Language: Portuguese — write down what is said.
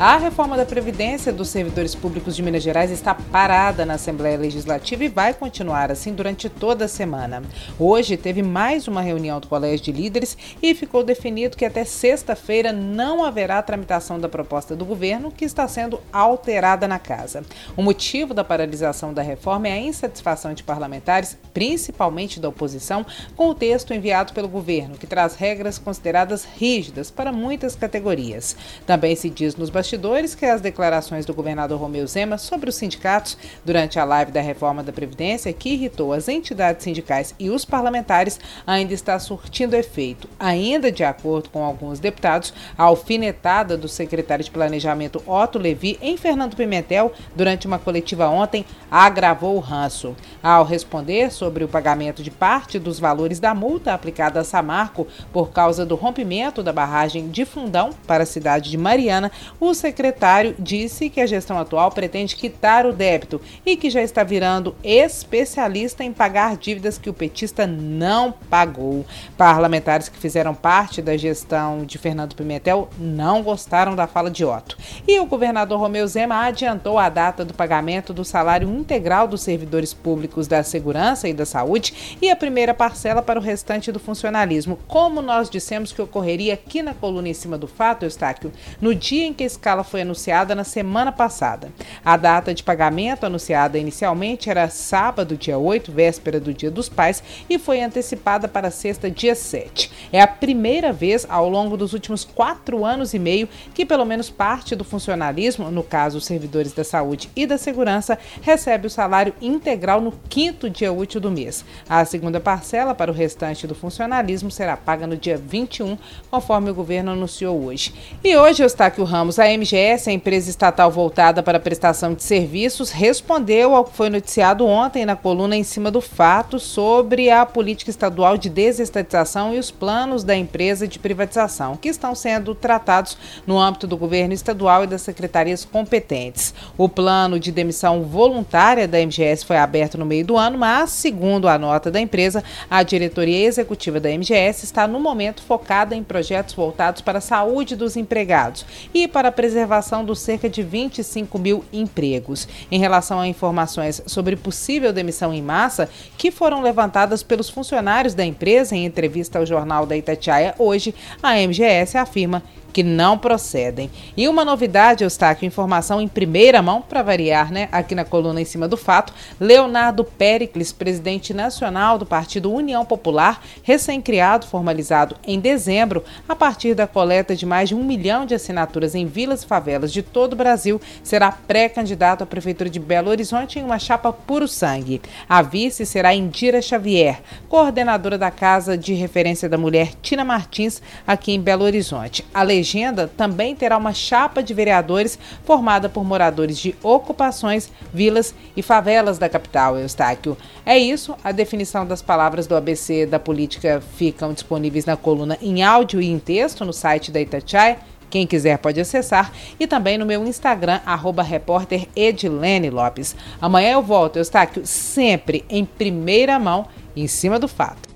A reforma da Previdência dos servidores públicos de Minas Gerais está parada na Assembleia Legislativa e vai continuar assim durante toda a semana. Hoje teve mais uma reunião do Colégio de Líderes e ficou definido que até sexta-feira não haverá tramitação da proposta do governo, que está sendo alterada na casa. O motivo da paralisação da reforma é a insatisfação de parlamentares, principalmente da oposição, com o texto enviado pelo governo, que traz regras consideradas rígidas para muitas categorias. Também se diz nos bastidores bastidores que as declarações do governador Romeu Zema sobre os sindicatos durante a live da reforma da Previdência, que irritou as entidades sindicais e os parlamentares, ainda está surtindo efeito. Ainda de acordo com alguns deputados, a alfinetada do secretário de Planejamento Otto Levi em Fernando Pimentel durante uma coletiva ontem agravou o ranço. Ao responder sobre o pagamento de parte dos valores da multa aplicada a Samarco por causa do rompimento da barragem de Fundão para a cidade de Mariana, o secretário disse que a gestão atual pretende quitar o débito e que já está virando especialista em pagar dívidas que o petista não pagou. Parlamentares que fizeram parte da gestão de Fernando Pimentel não gostaram da fala de Otto. E o governador Romeu Zema adiantou a data do pagamento do salário integral dos servidores públicos da Segurança e da Saúde e a primeira parcela para o restante do funcionalismo, como nós dissemos que ocorreria aqui na coluna em cima do fato, Eustáquio, no dia em que esse escala foi anunciada na semana passada. A data de pagamento anunciada inicialmente era sábado, dia 8, véspera do Dia dos Pais, e foi antecipada para sexta, dia 7. É a primeira vez ao longo dos últimos quatro anos e meio que pelo menos parte do funcionalismo, no caso os servidores da saúde e da segurança, recebe o salário integral no quinto dia útil do mês. A segunda parcela para o restante do funcionalismo será paga no dia 21, conforme o governo anunciou hoje. E hoje, Eustáquio Ramos, a MGS, a empresa estatal voltada para a prestação de serviços, respondeu ao que foi noticiado ontem na coluna em cima do fato sobre a política estadual de desestatização e os planos da empresa de privatização, que estão sendo tratados no âmbito do governo estadual e das secretarias competentes. O plano de demissão voluntária da MGS foi aberto no meio do ano, mas, segundo a nota da empresa, a diretoria executiva da MGS está no momento focada em projetos voltados para a saúde dos empregados e para a preservação dos cerca de 25 mil empregos. Em relação a informações sobre possível demissão em massa que foram levantadas pelos funcionários da empresa em entrevista ao jornal da Itatiaia hoje, a MGS afirma que não procedem. E uma novidade, Eustáquio, informação em primeira mão, para variar, né? Aqui na coluna em cima do fato, Leonardo Pericles, presidente nacional do Partido União Popular, recém-criado, formalizado em dezembro, a partir da coleta de mais de um milhão de assinaturas em vilas e favelas de todo o Brasil, será pré-candidato à Prefeitura de Belo Horizonte em uma chapa puro sangue. A vice será Indira Xavier, coordenadora da Casa de Referência da Mulher Tina Martins, aqui em Belo Horizonte. A legenda também terá uma chapa de vereadores formada por moradores de ocupações, vilas e favelas da capital, Eustáquio. É isso, a definição das palavras do ABC da política ficam disponíveis na coluna em áudio e em texto no site da Itatiaia. Quem quiser pode acessar e também no meu Instagram, arroba repórter Edilene Lopes. Amanhã eu volto, Eustáquio, sempre em primeira mão, em cima do fato.